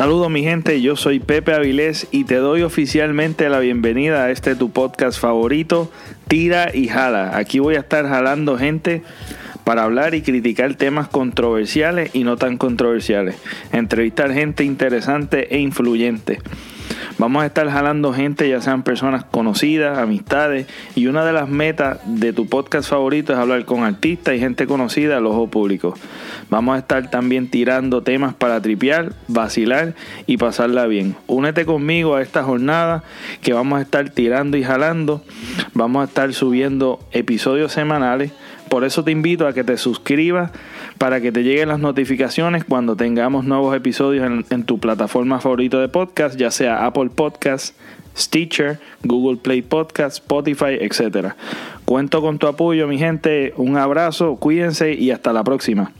Saludos mi gente, yo soy Pepe Avilés y te doy oficialmente la bienvenida a este tu podcast favorito, Tira y Jala. Aquí voy a estar jalando gente para hablar y criticar temas controversiales y no tan controversiales. Entrevistar gente interesante e influyente. Vamos a estar jalando gente, ya sean personas conocidas, amistades, y una de las metas de tu podcast favorito es hablar con artistas y gente conocida al ojo público. Vamos a estar también tirando temas para tripear, vacilar y pasarla bien. Únete conmigo a esta jornada que vamos a estar tirando y jalando. Vamos a estar subiendo episodios semanales. Por eso te invito a que te suscribas para que te lleguen las notificaciones cuando tengamos nuevos episodios en, tu plataforma favorita de podcast, ya sea Apple Podcasts, Stitcher, Google Play Podcast, Spotify, etc. Cuento con tu apoyo, mi gente. Un abrazo, cuídense y hasta la próxima.